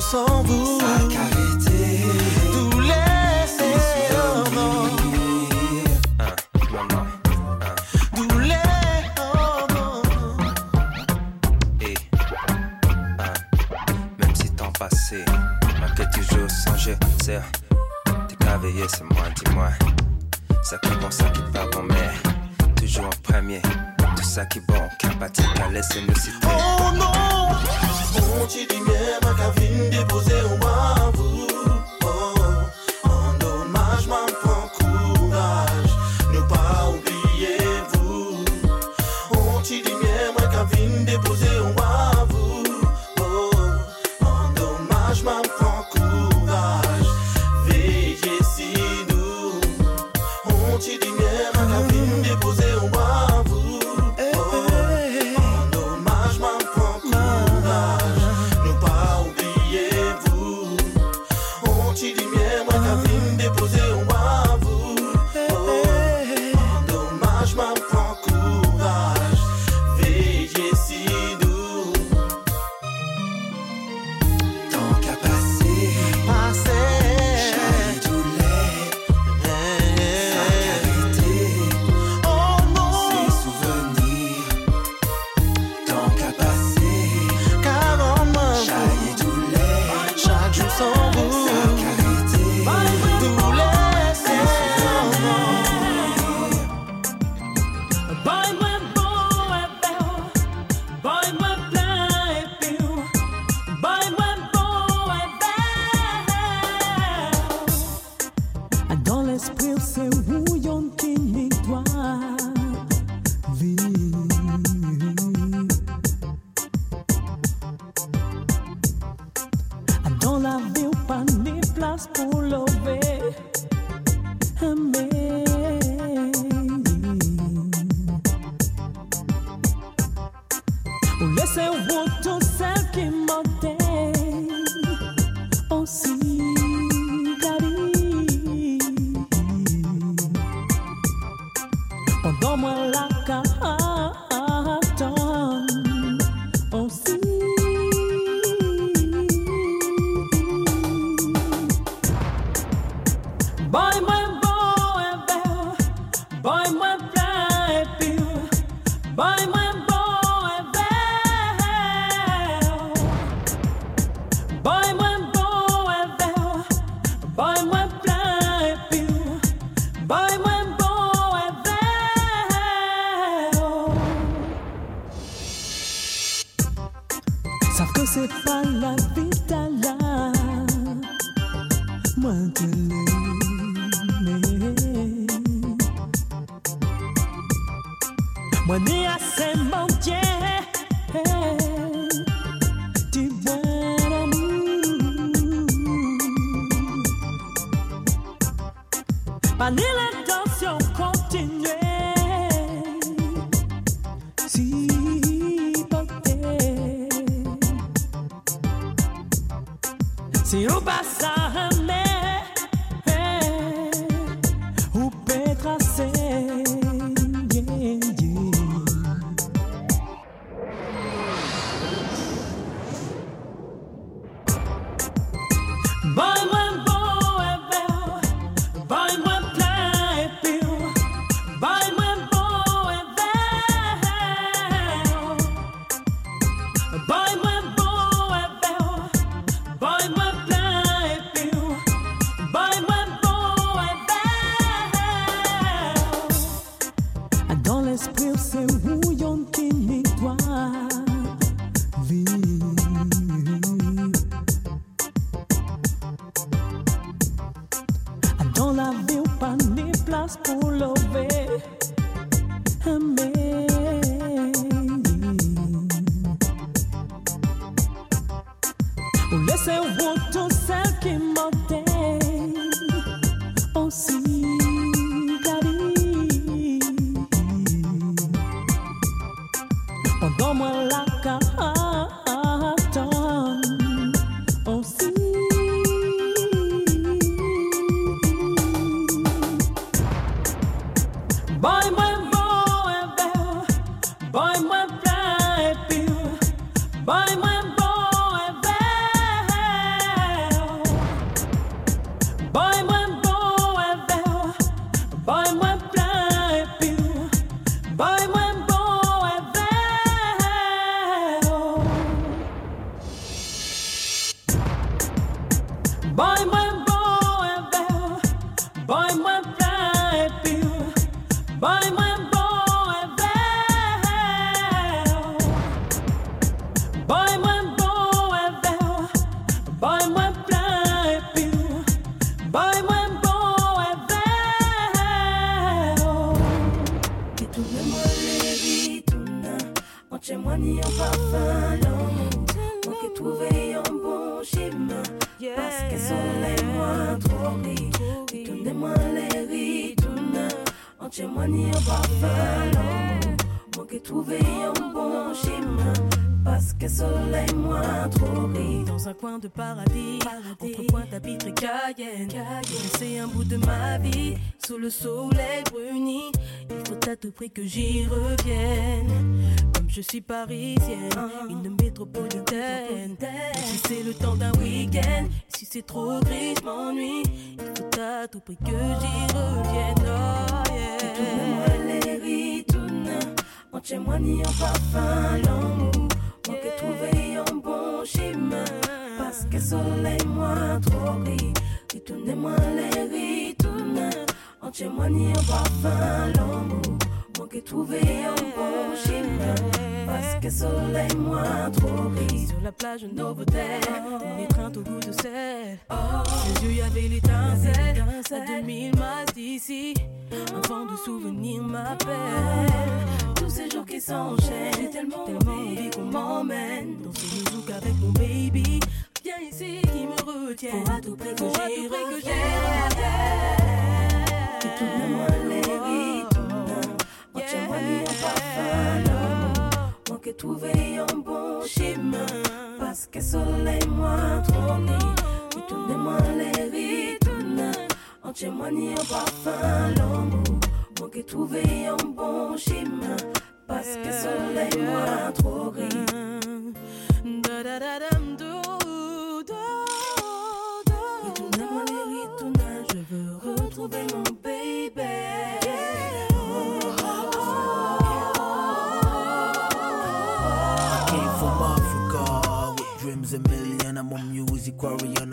sans vous. Même si temps passé, toujours sans c'est t'es qu'à c'est moi, dis-moi. Ça commence ça qui va bon, mais toujours en premier. Tout ça qui bon, qu'un à laisser nous citer. Oh non! Mon petit lumière, ma cavine déposée En chez en parfum l'amour Moi que trouver un bon chemin. Parce que sont les moins trop riches Tournez-moi les ritournes En chez moi ni en parfum l'amour Moi que trouver un bon chemin. Parce que soleil moins trop riche Dans un coin de paradis, paradis. entre Pointe-à-Pitre et Cayenne. C'est un bout de ma vie sous le soleil bruni. Il faut à tout prix que j'y revienne. Je suis parisienne, une métropolitaine. Si c'est le temps d'un week-end, si c'est trop gris, je m'ennuie. Il faut à tout prix que j'y revienne. Oh, yeah. les ritournes. En témoigne en parfum l'amour. Moi qui trouvé un bon chemin. Parce que soleil moi trop gris. Ritournez-moi les ritournes. En témoigne en parfum l'amour Moi qui trouvé un bon chemin. Parce que soleil moi trop gris Sur la plage Novotel, on étreinte au goût de sel. Ses yeux y avait l'étincelle. À 2000 miles d'ici. Un vent de souvenirs m'appelle. Tous ces jours qui s'enchaînent J'ai tellement, envie qu'on m'emmène. Danser le zouk avec mon baby Viens ici qui me retienne. Pour à tout prix que Pour à j'y tout prix que Entièrement en parfum. L'amour Moi qui trouvé un bon chemin. Parce que soleil moi trop gris Retournez-moi les Entièrement en parfum l'amour. Moi qui trouvé un bon chemin. Parce que soleil moi trop gris Retournez-moi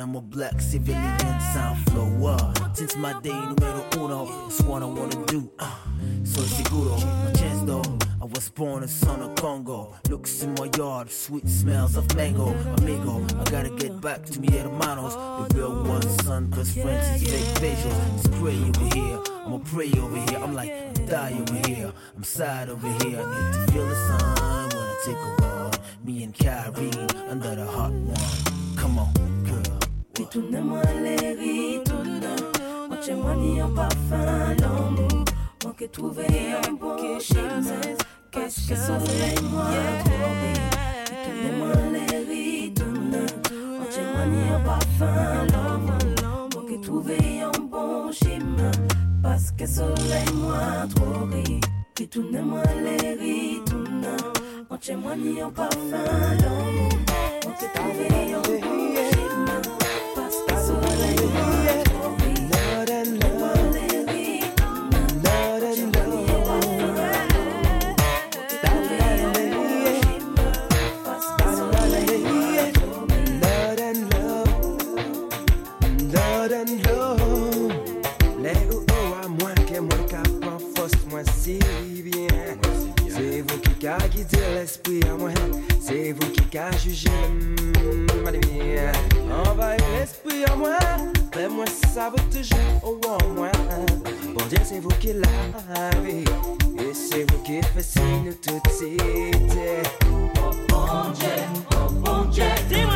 I'm a black civilian sound flower. Since my day numero uno, it's what I wanna do. Uh, so seguro, my chance though. I was born a son of Congo. Looks in my yard, sweet smells of mango. Amigo, I gotta get back to mi hermanos. The real one, son, cause friends is fake. It's pray over here, I'ma pray over here. I'm like, I'm die over here, I'm sad over here. I need to feel the sun when I take a walk. Me and Kyrie under the hot one. Come on, girl. Retournez-moi les ritournes Entièrement en parfum l'amour Moi qui trouvé un bon chemin Parce que soleil moi trop gris Retournez-moi les ritournes Entièrement en parfum l'amour Moi qui trouvé un bon chemin Parce que soleil moi trop gris Retournez-moi les ritournes Entièrement en parfum l'amour Moi qui trouvé un bon C'est vous qui a guidé l'esprit à moi. C'est vous qui a jugé mal bien. Envahir l'esprit à moi. Mais moi ça vaut toujours au moins. Bon Dieu c'est vous qui l'avez. Et c'est vous qui faites signe toute cité. Oh, bon Dieu, oh bon Dieu, dis-moi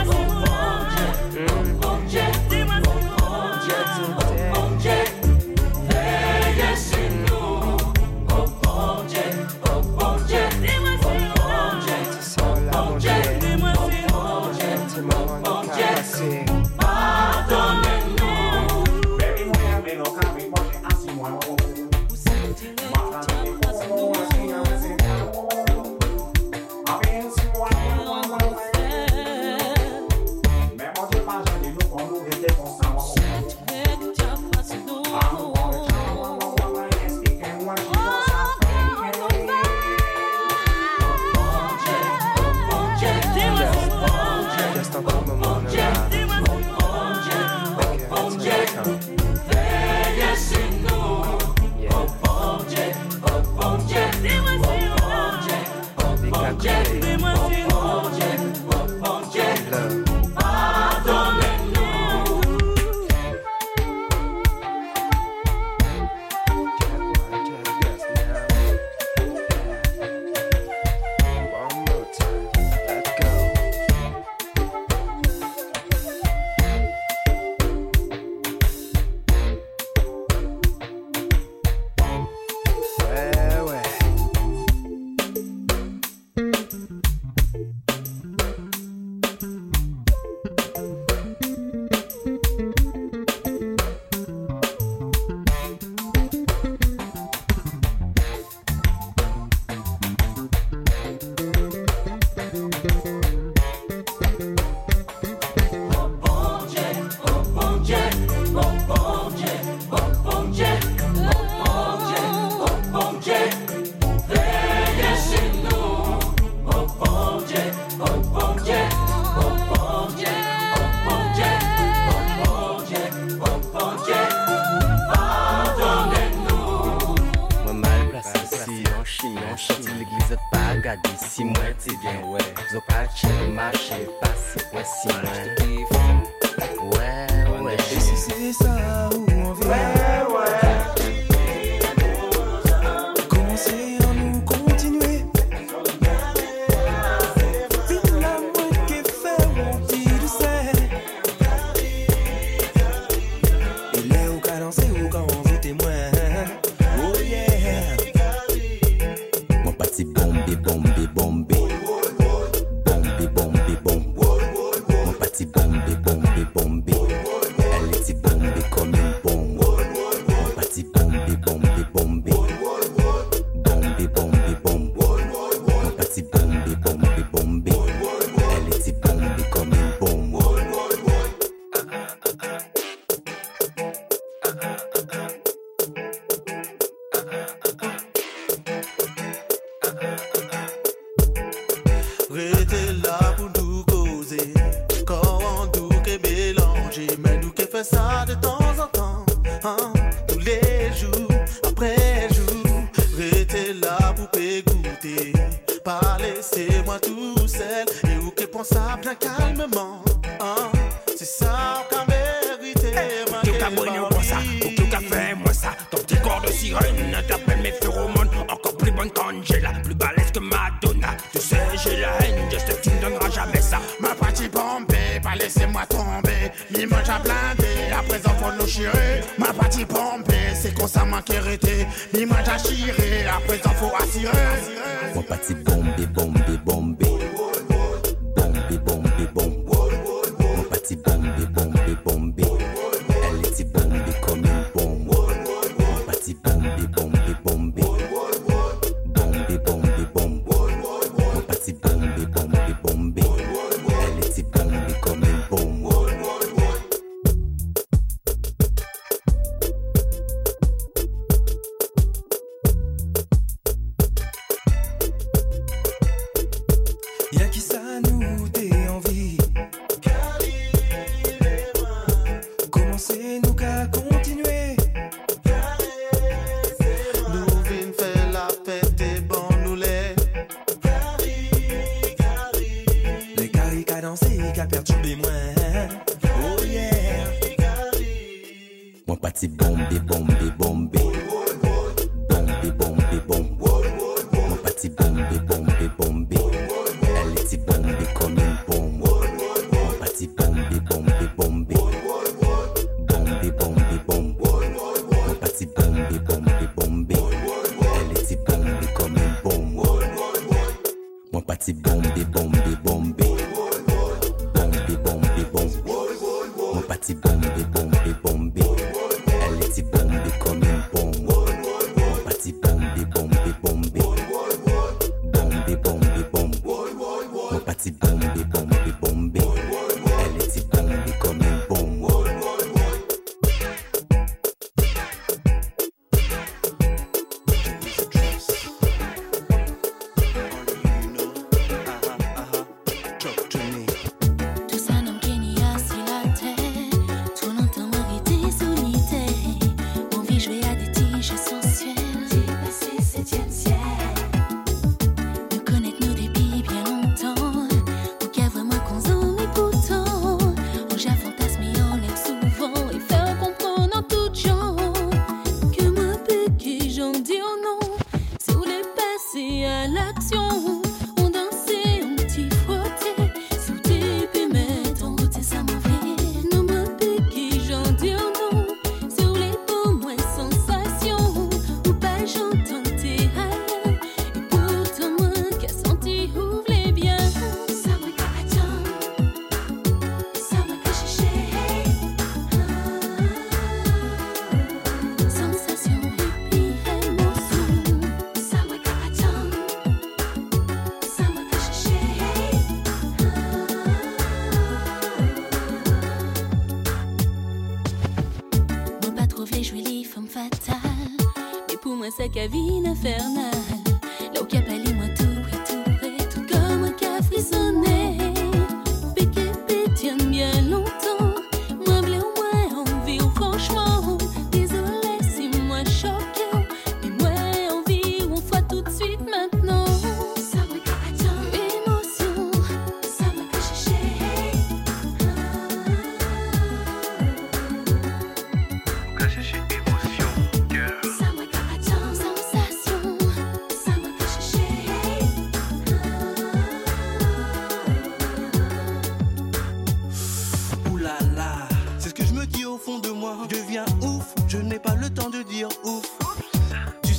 cabine infernale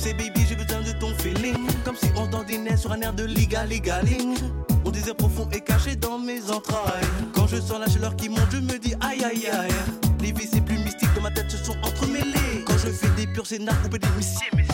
sais, baby, j'ai besoin de ton feeling. Comme si on dandinait sur un air de Liga Ligaling. Mon désir profond est caché dans mes entrailles. Quand je sens la chaleur qui monte, je me dis aïe aïe aïe. Les vies, c'est plus mystique, dans ma tête se sont entremêlées. Quand je fais des purs scénars, couper des missiles.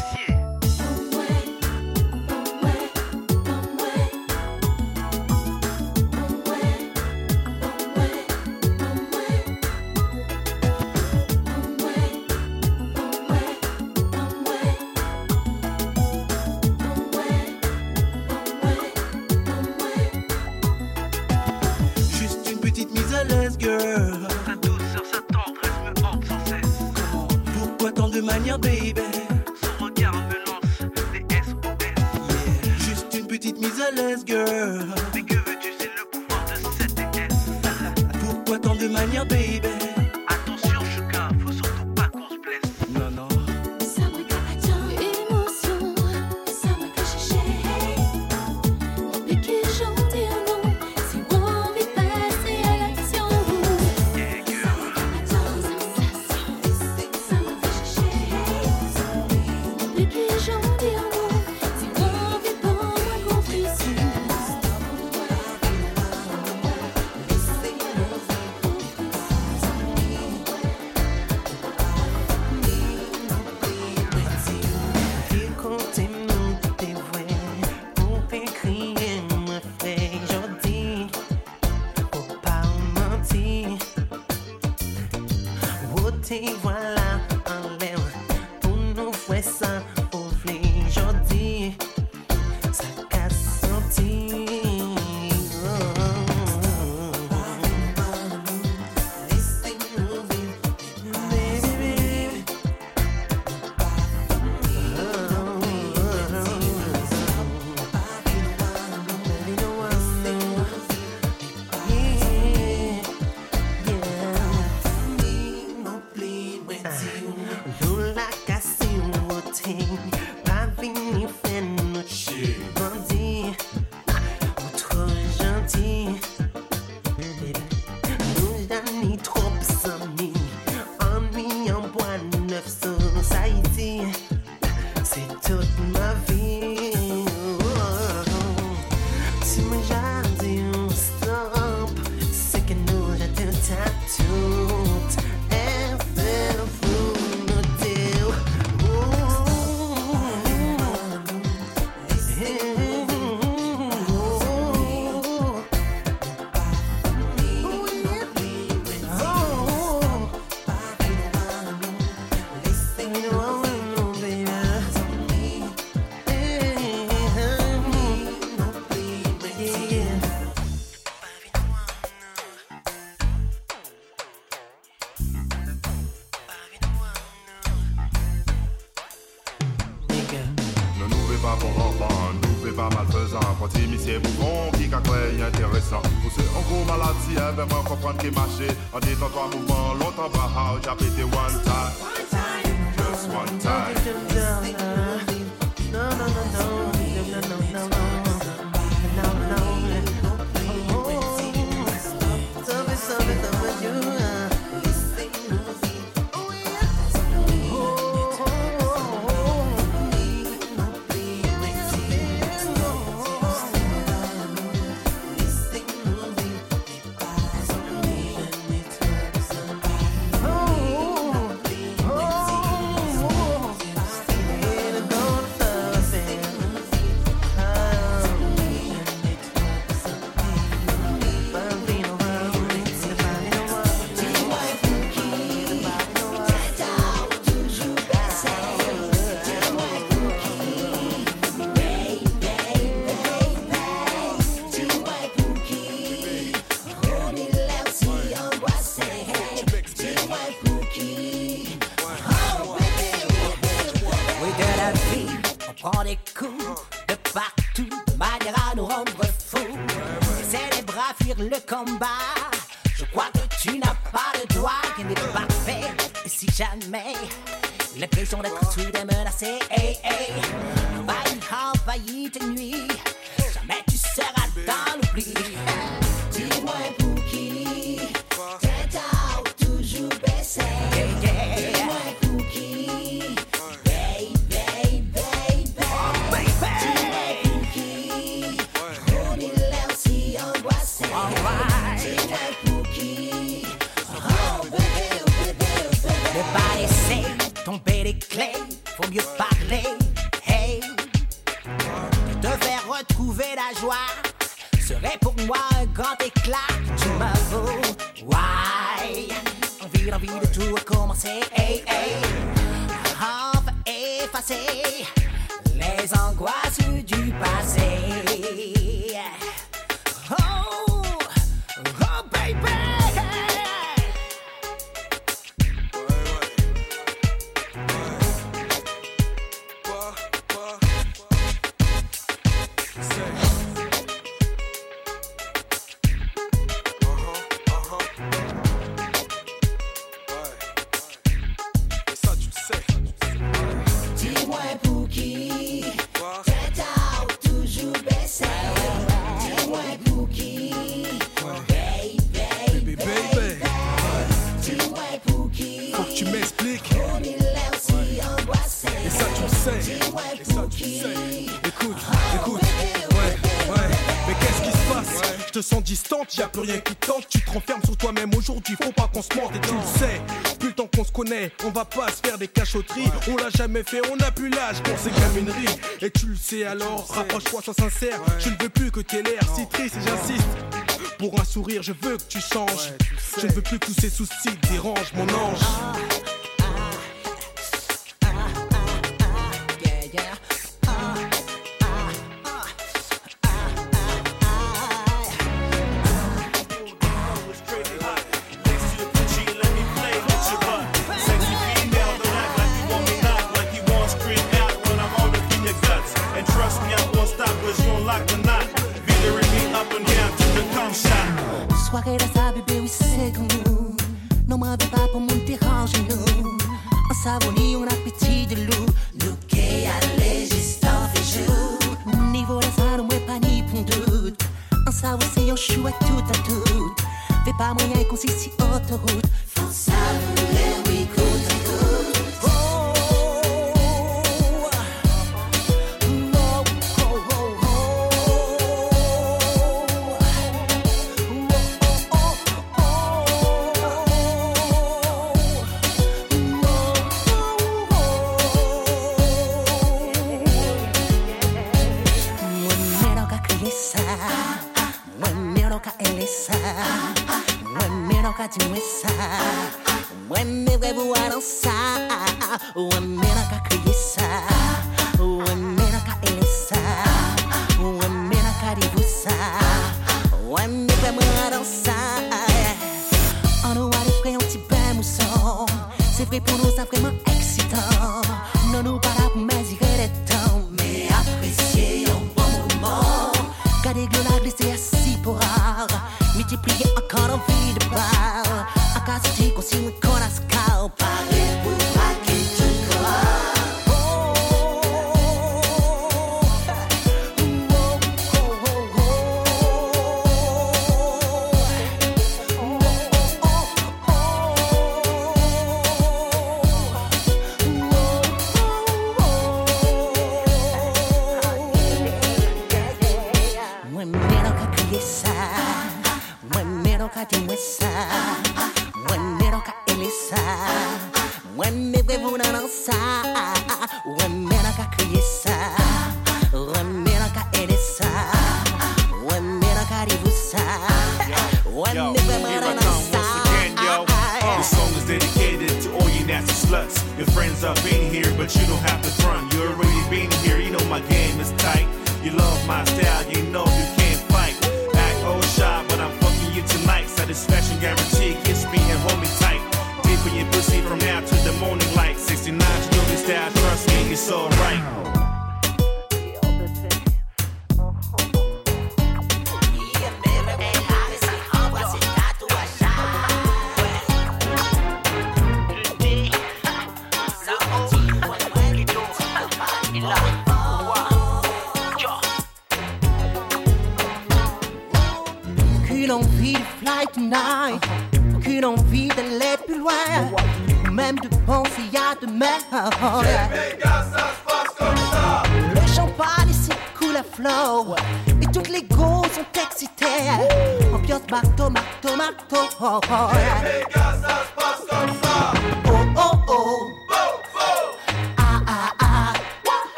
come by. on va pas se faire des cachotteries. On l'a jamais fait, on n'a plus l'âge pour ces camineries. Et tu le sais alors, rapproche-toi, sois sincère. Je ne veux plus que t'aies l'air si triste j'insiste. Pour un sourire, je veux que tu changes. Je ne veux plus que tous ces soucis dérangent mon ange.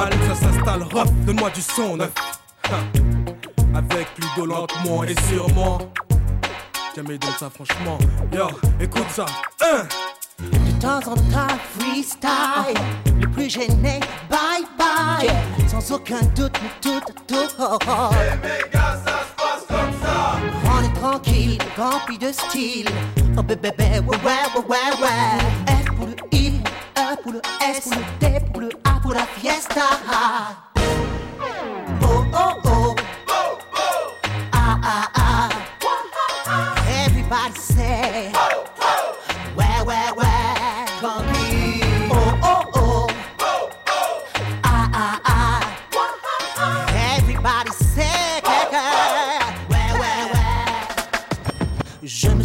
Mal, ça s'installe. Rap, donne-moi du son neuf.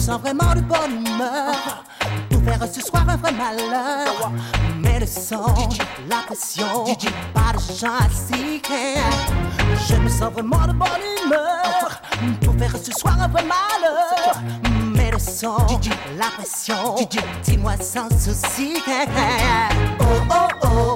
Sens vraiment de bonne humeur pour faire ce soir un vrai malheur. Mais le son, la pression, pas de assis. Je me sens vraiment de bonne humeur pour faire ce soir un vrai malheur. Mais le la pression, dis-moi sans souci. Oh oh oh.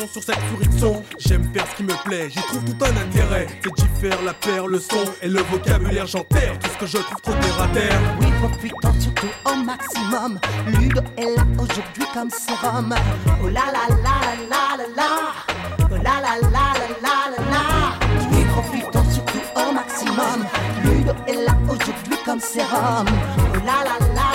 De sur cette friction. J'aime faire ce qui me plaît, j'y trouve tout un intérêt. C'est d'y faire la paire, le son et le vocabulaire, j'enterre tout ce que je trouve trop terre à terre. Oui, profitons surtout au maximum. Ludo est là aujourd'hui comme sérum. Oh la la la la la la. Oh la la la la la la. Oui, profitons surtout au maximum. Ludo est là aujourd'hui comme sérum. Oh la la la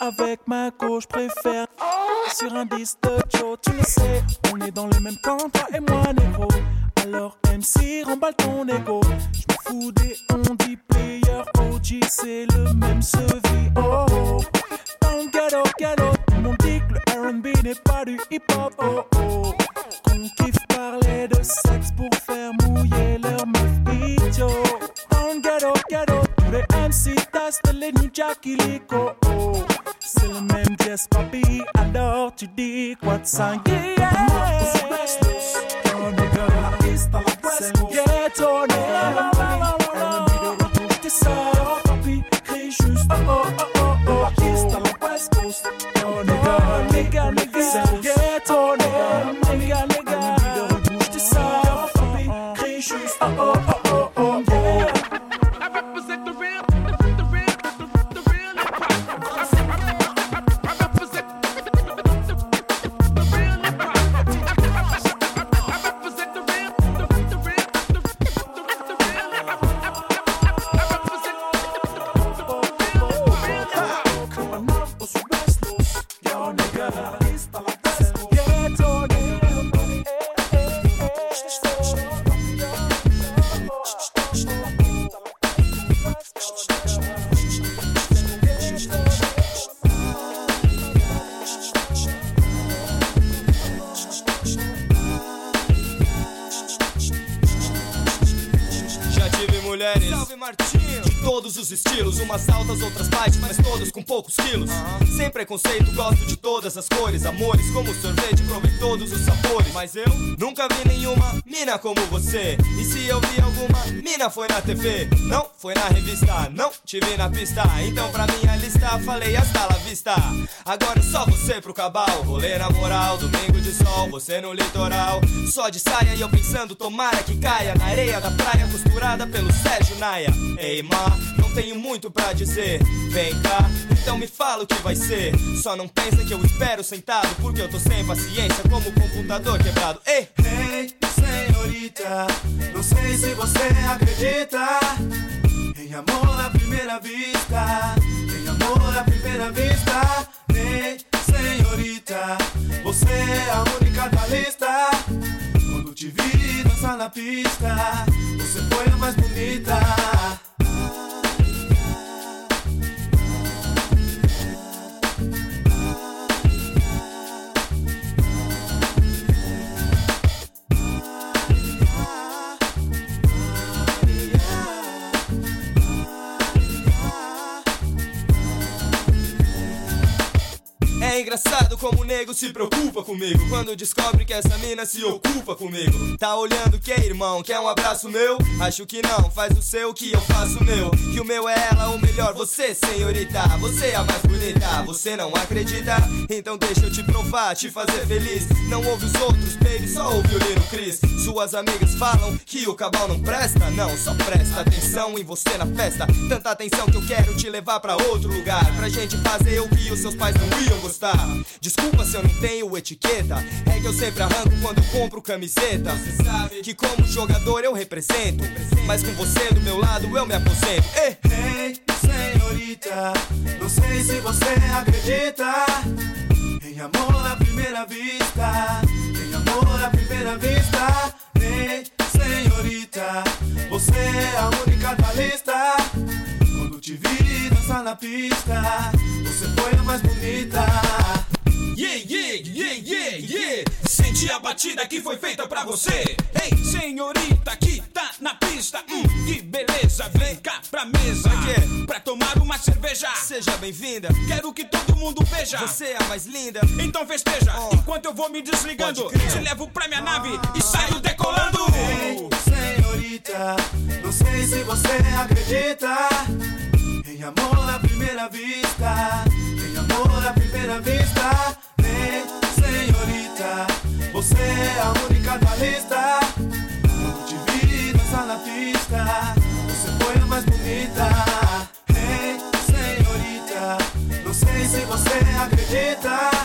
Avec ma gauche, préfère sur un disque de Joe. Tu le sais, on est dans le même camp, toi et moi, négro. Alors MC, remballe ton ego. Je me fous des on dit player OG, c'est le même sevi. Oh, oh. Dans le ghetto, ghetto, tout le monde dit que le R&B n'est pas du hip-hop. Oh, oh. Qu'on kiffe parler de sexe pour faire mouiller leur meuf. Le ghetto, ghetto, tous les MC testent les New Jack Illico. Oh, c'est le même Jess Papi, alors tu dis quoi de nigga, c'est le ghetto, papi, crie juste oh oh oh oh oh. À la West Coast, poucos quilos. Sem preconceito, gosto de todas as cores, amores, como sorvete, provei todos os sabores. Mas eu nunca vi nenhuma mina como você. E se eu vi alguma mina, foi na TV, não foi na revista, não te vi na pista. Então, pra minha lista, falei hasta la vista. Agora é só você pro cabal, rolê na moral, domingo de sol, você no litoral. Só de saia e eu pensando, tomara que caia na areia da praia, costurada pelo Sérgio Naia. Ei, ma, não tenho muito pra dizer. Vem cá, então me fala o que vai ser. Só não pensa que eu espero sentado, porque eu tô sem paciência, como o computador quebrado. Ei, Ei, senhorita, não sei se você acredita em amor à primeira vista. Em amor à primeira vista. Ei, senhorita, você é a única da lista. Quando te vi dançar na pista, você foi a mais bonita. É engraçado como o nego se preocupa comigo. Quando descobre que essa mina se ocupa comigo. Tá olhando que, irmão? Quer um abraço meu? Acho que não, faz o seu que eu faço o meu. Que o meu é ela, ou melhor, você, senhorita. Você é a mais bonita, você não acredita? Então deixa eu te provar, te fazer feliz. Não ouve os outros, baby, só ouve o Lino Chris Suas amigas falam que o cabal não presta. Não, só presta atenção em você na festa. Tanta atenção que eu quero te levar pra outro lugar. Pra gente fazer o que os seus pais não iam gostar Desculpa se eu não tenho etiqueta É que eu sempre arranco quando compro camiseta Você sabe que como jogador eu represento Mas com você do meu lado eu me aposento Ei, Ei, senhorita, não sei se você acredita em amor à primeira vista. Em amor à primeira vista. Ei, senhorita, você é a única da lista. Te vi dançar na pista, você foi a mais bonita. Yeah, yeah, yeah, yeah, yeah. Sente a batida que foi feita pra você. Ei, senhorita que tá na pista. Hum, que beleza. Vem cá pra mesa. Pra tomar uma cerveja. Seja bem-vinda. Quero que todo mundo veja. Você é a mais linda. Então festeja. Enquanto eu vou me desligando, te levo pra minha nave e saio decolando. Ei, senhorita, não sei se você acredita em amor à primeira vista. Em amor à primeira vista. Ei, senhorita, você é a única da lista. Quando te vi dançar na pista, você foi a mais bonita. Ei, senhorita, não sei se você acredita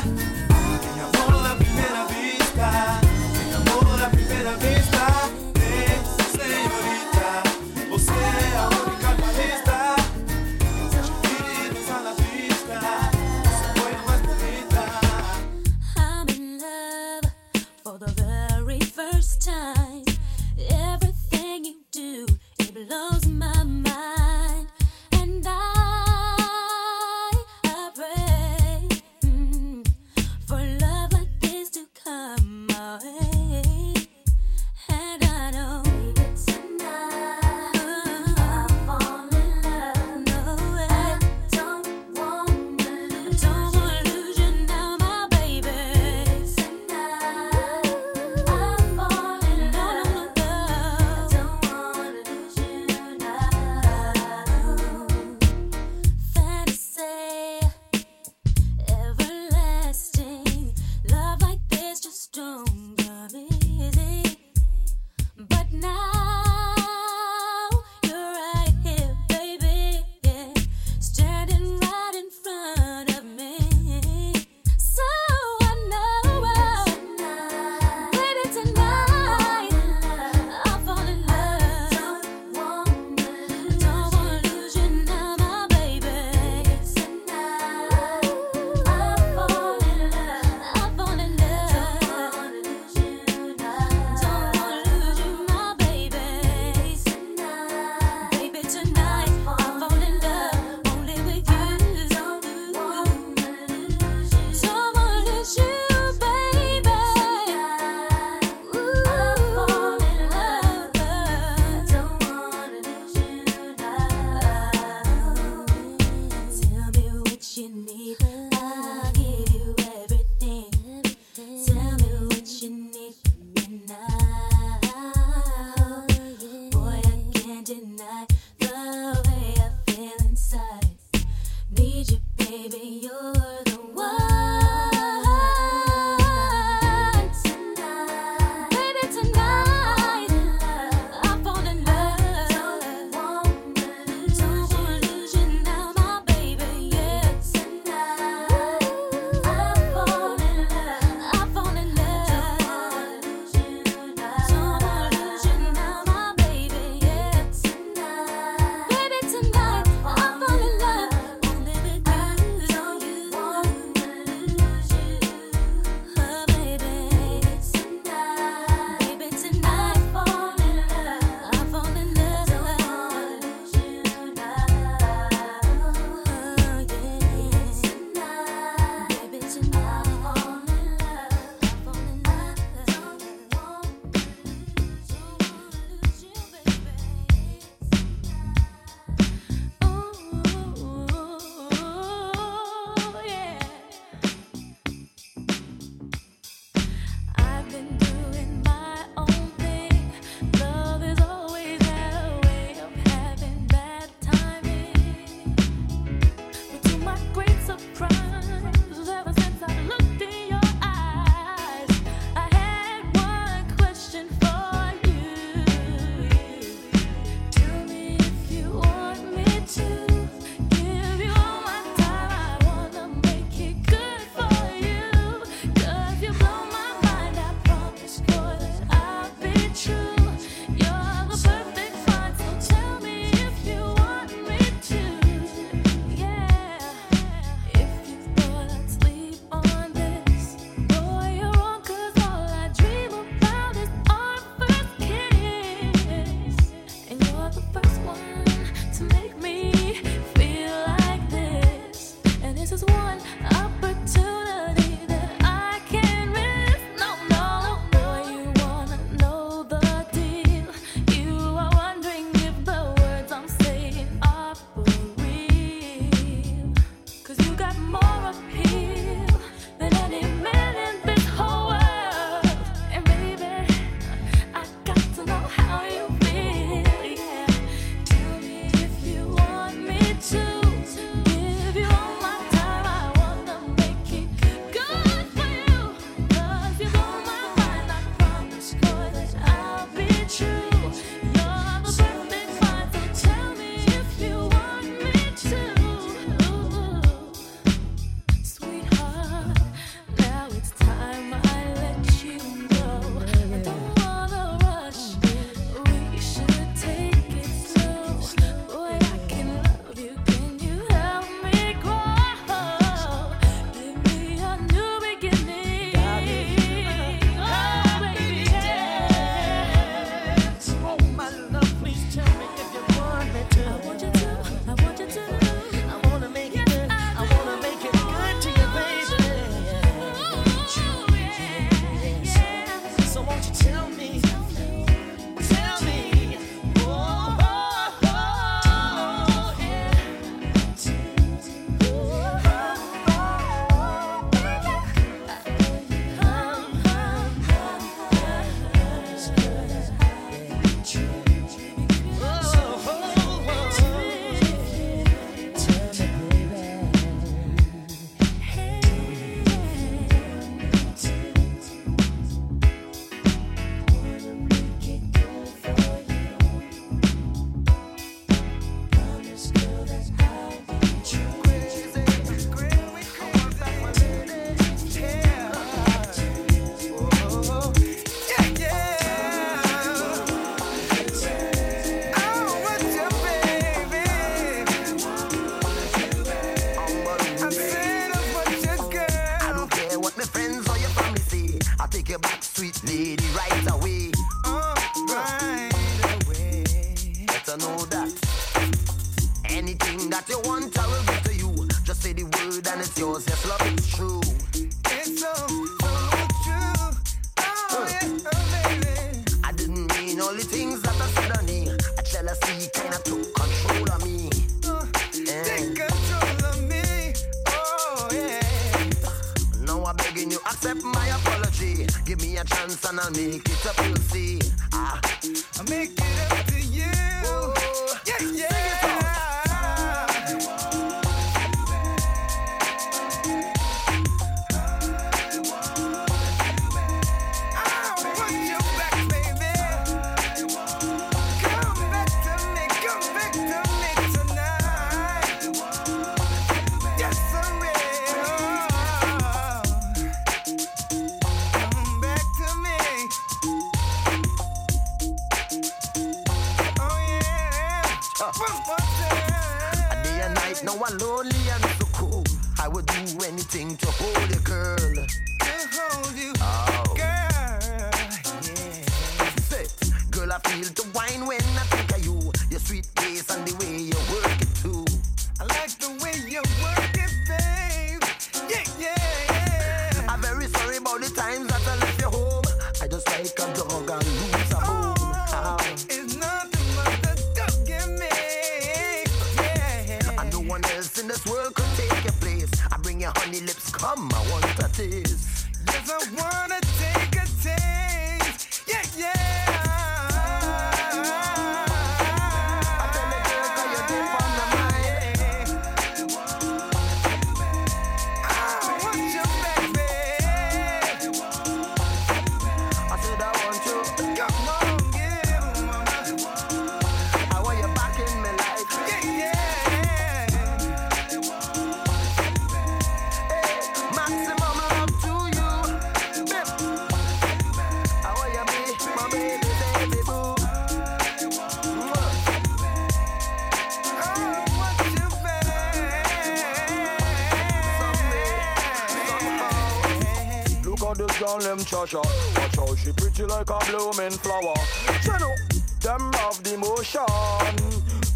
watch out, watch out, she pretty like a blooming flower. She know them love the motion.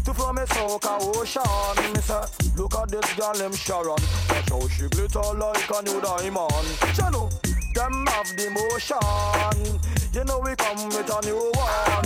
To from a soca ocean, me say, look at this girl named Sharon. Watch out, she glitter like a new diamond. She know them have the motion. You know we come with a new one.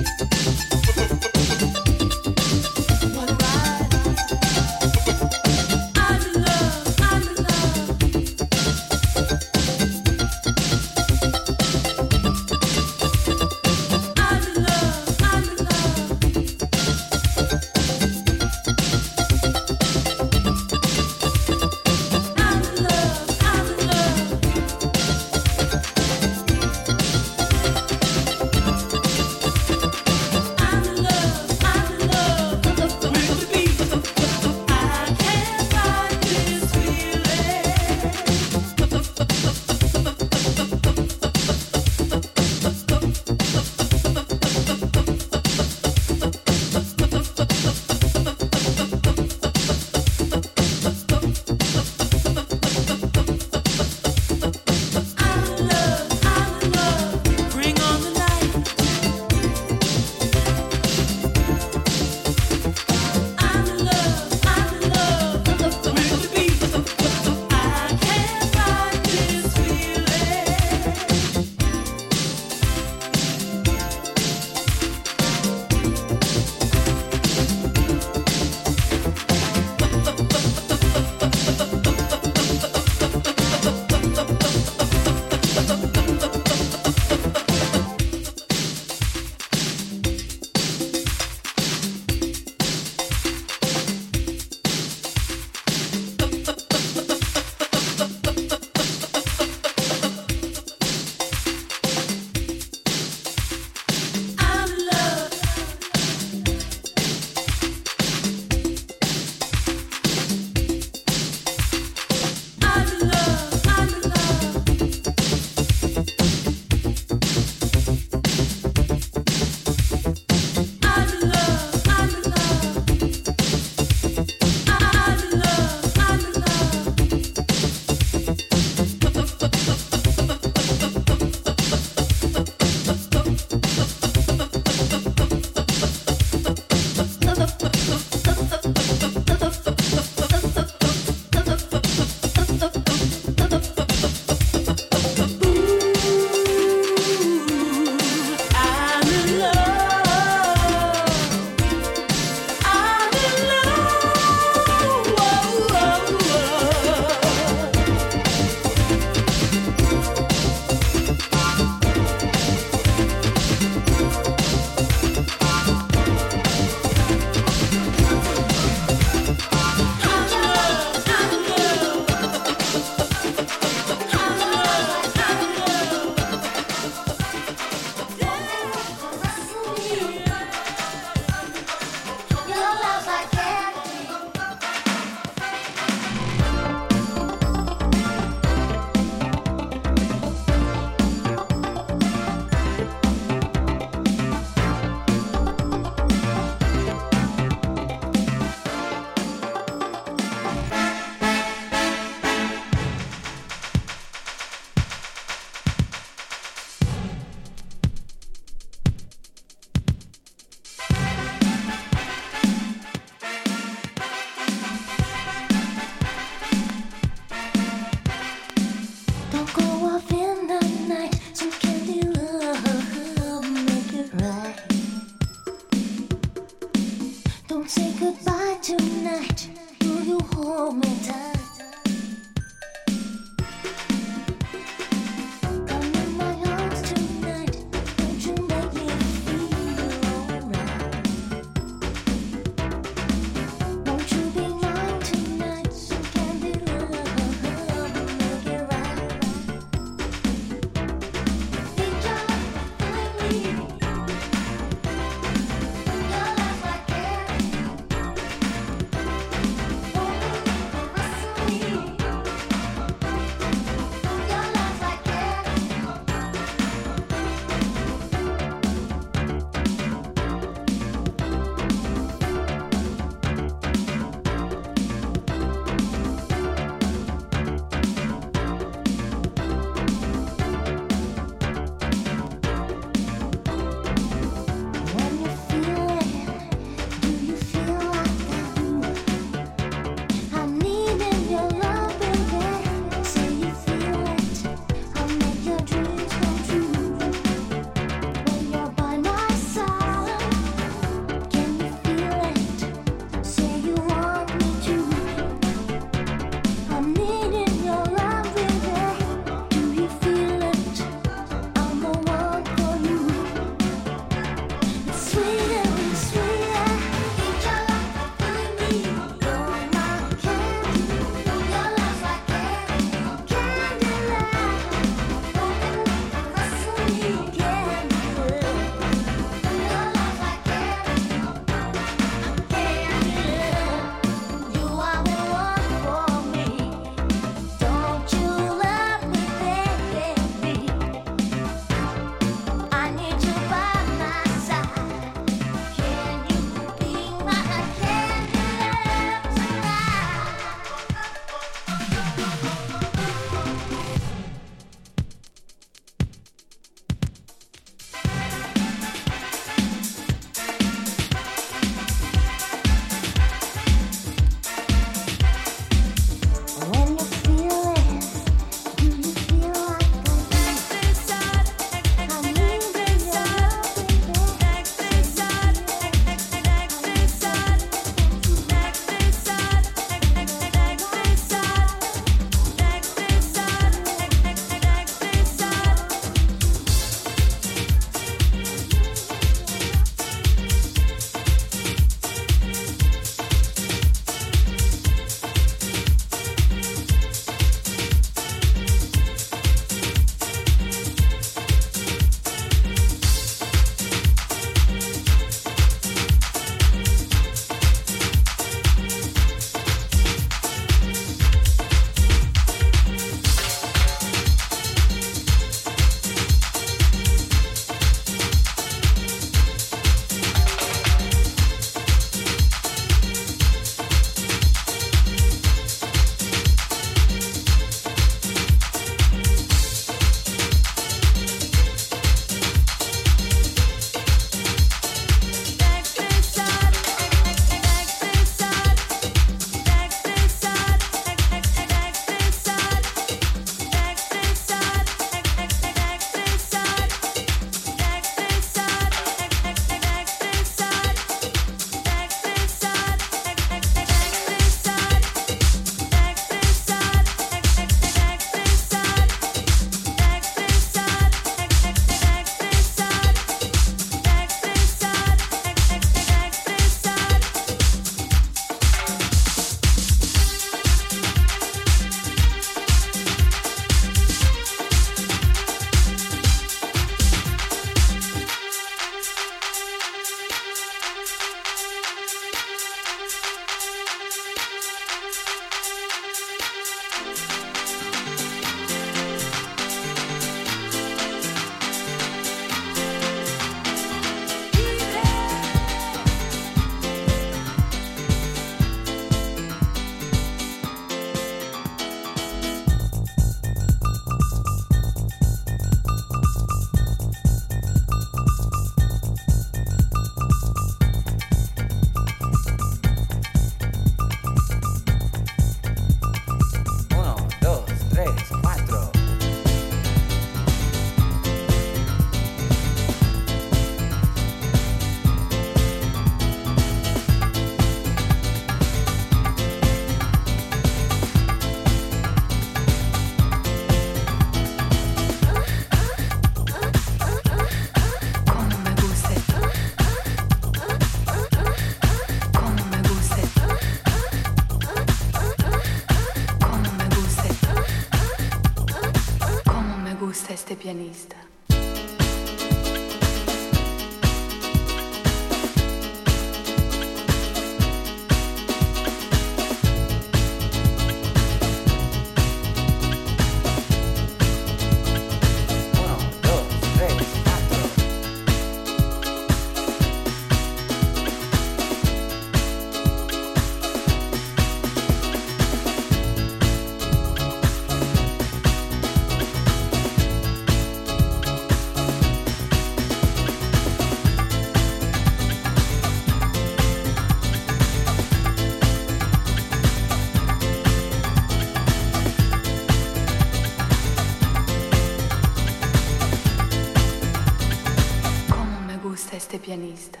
Pianista.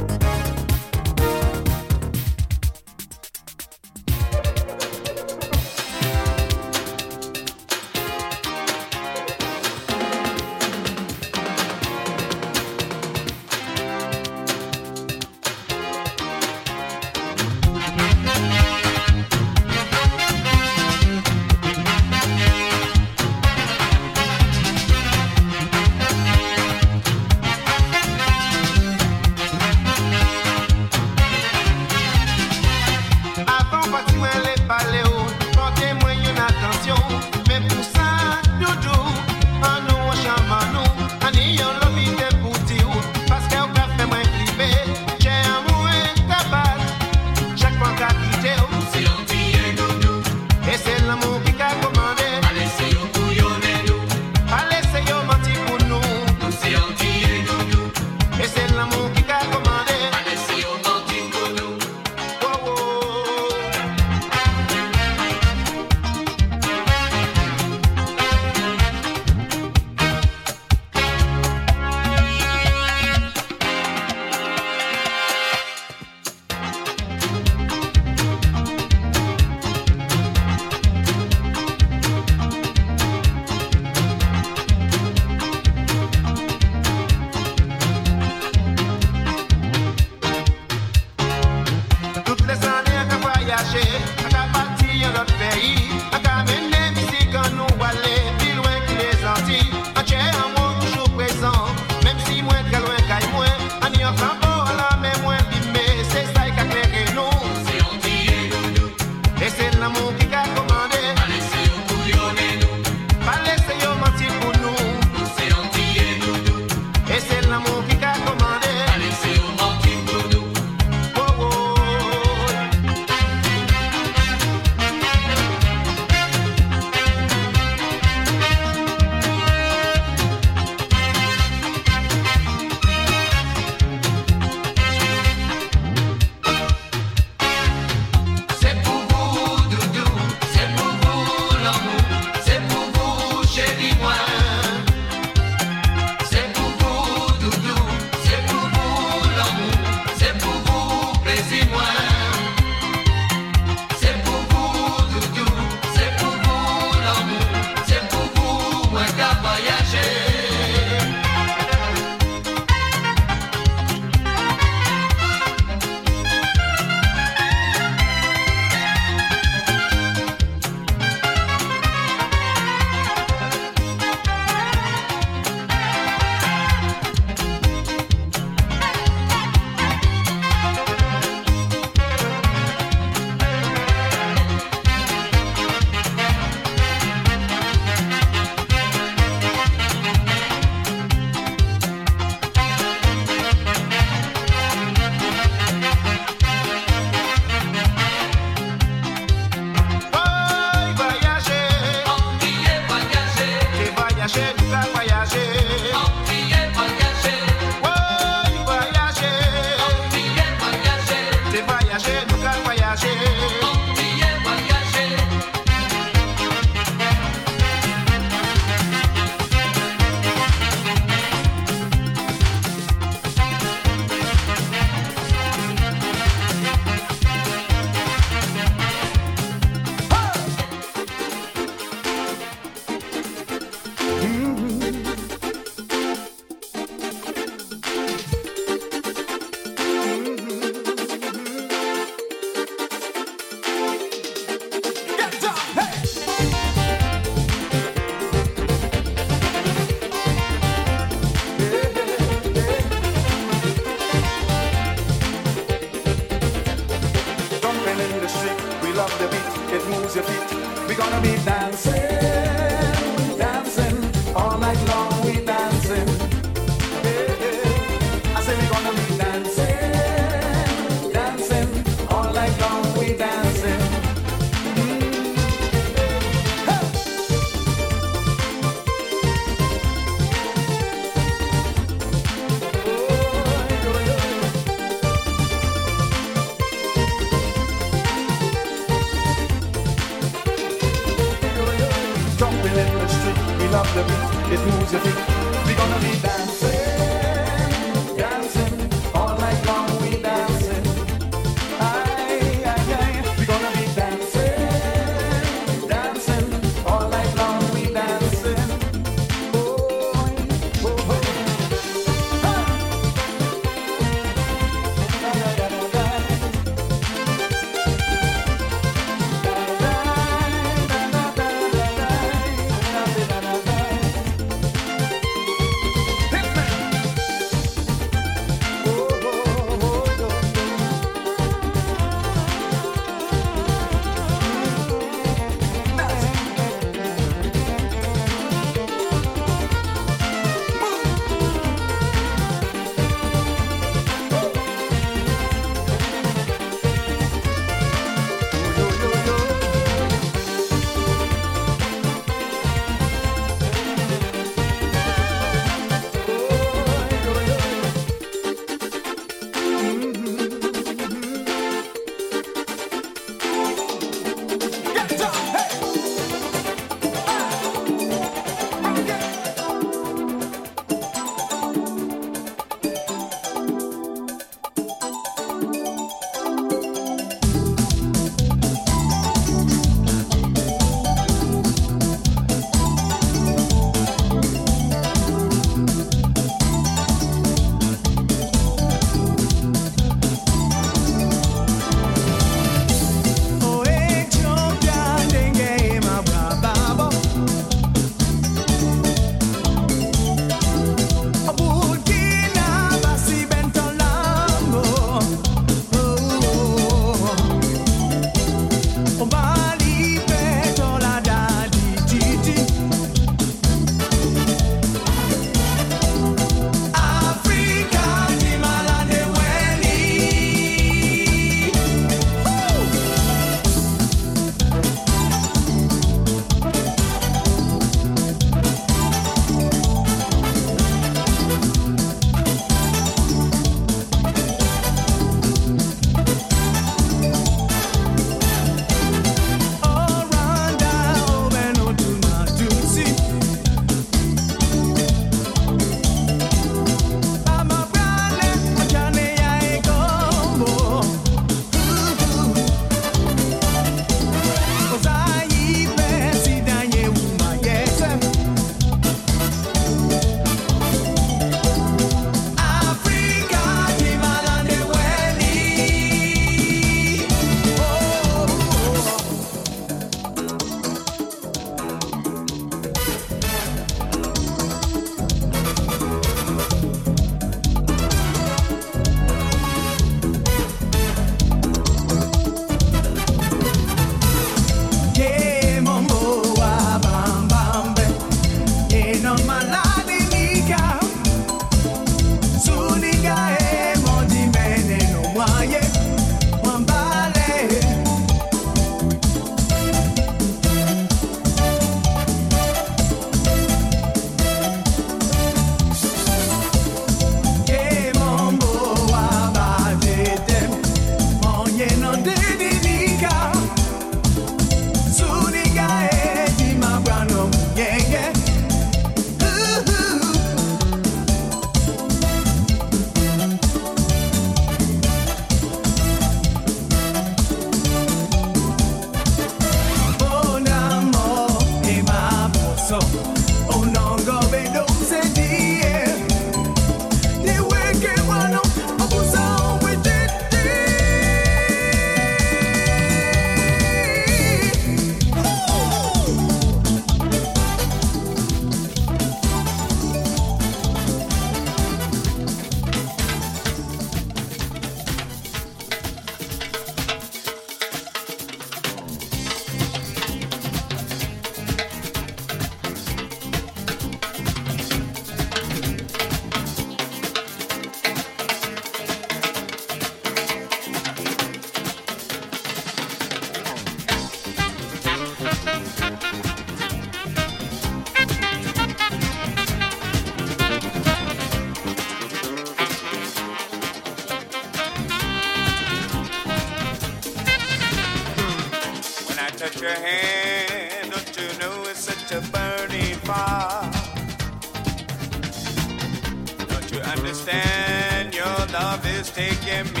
que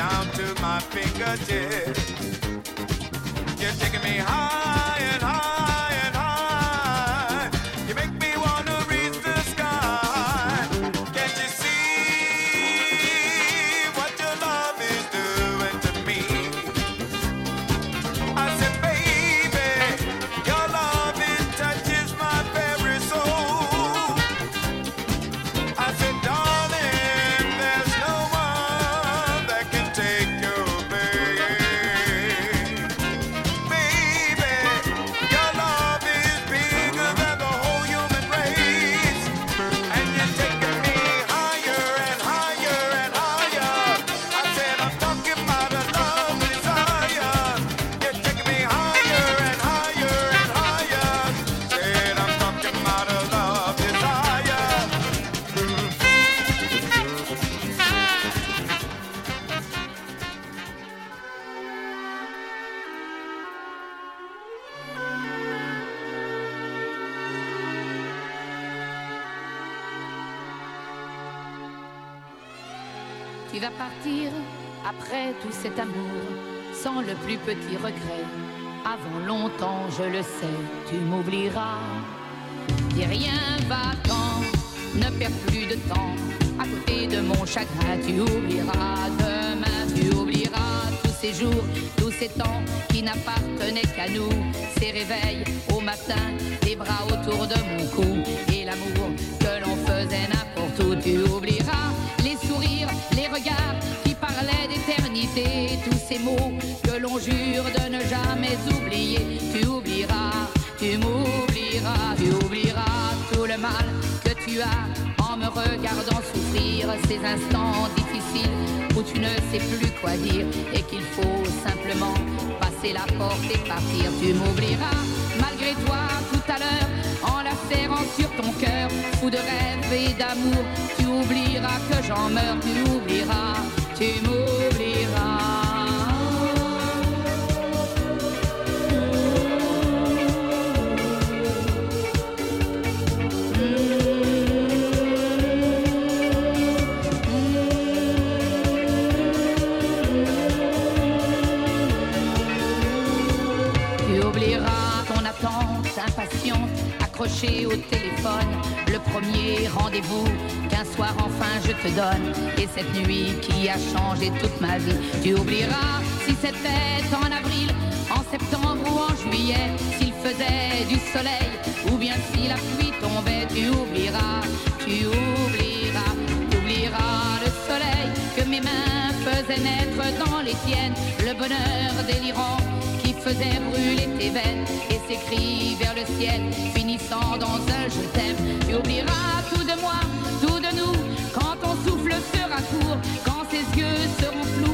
down to my fingertips? You're taking me high and high. Petit regret. Avant longtemps, je le sais, tu m'oublieras. Dis rien, va-t'en, ne perds plus de temps. À côté de mon chagrin, tu oublieras demain, tu oublieras tous ces jours, tous ces temps qui n'appartenaient qu'à nous. Ces réveils au matin, les bras autour de mon cou et l'amour que l'on faisait n'importe où. Tu oublieras les sourires, les regards tous ces mots que l'on jure de ne jamais oublier. Tu oublieras, tu m'oublieras, tu oublieras tout le mal que tu as en me regardant souffrir ces instants difficiles où tu ne sais plus quoi dire et qu'il faut simplement passer la porte et partir. Tu m'oublieras malgré toi tout à l'heure en la serrant sur ton cœur. Fou de rêve et d'amour, tu oublieras que j'en meurs. Tu oublieras, tu m'oublieras. Tu oublieras ton attente impatiente, accrochée au téléphone. Le premier rendez-vous soir enfin je te donne. Et cette nuit qui a changé toute ma vie. Tu oublieras si c'était en avril, en septembre ou en juillet. S'il faisait du soleil ou bien si la pluie tombait. Tu oublieras, tu oublieras, tu oublieras le soleil que mes mains faisaient naître dans les tiennes. Le bonheur délirant qui faisait brûler tes veines et ses cris vers le ciel, finissant dans un je t'aime. Tu oublieras tout de moi, tout quand ton souffle sera court, quand ses yeux seront flous,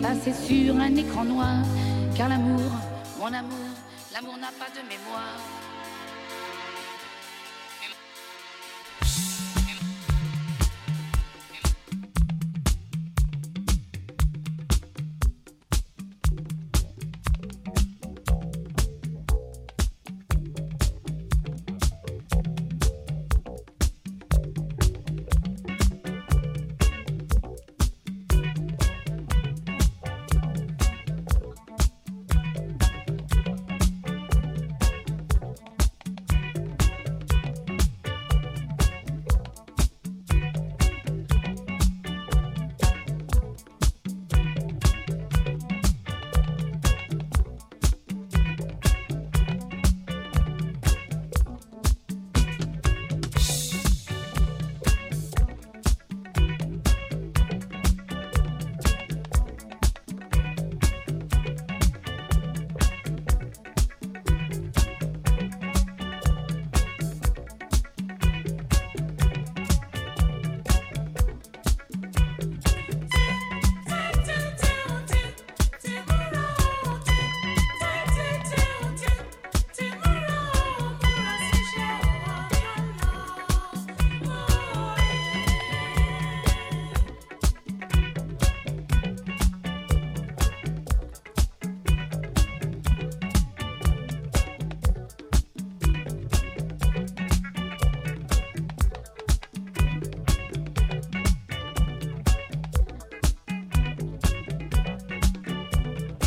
passé sur un écran noir. Car l'amour, mon amour,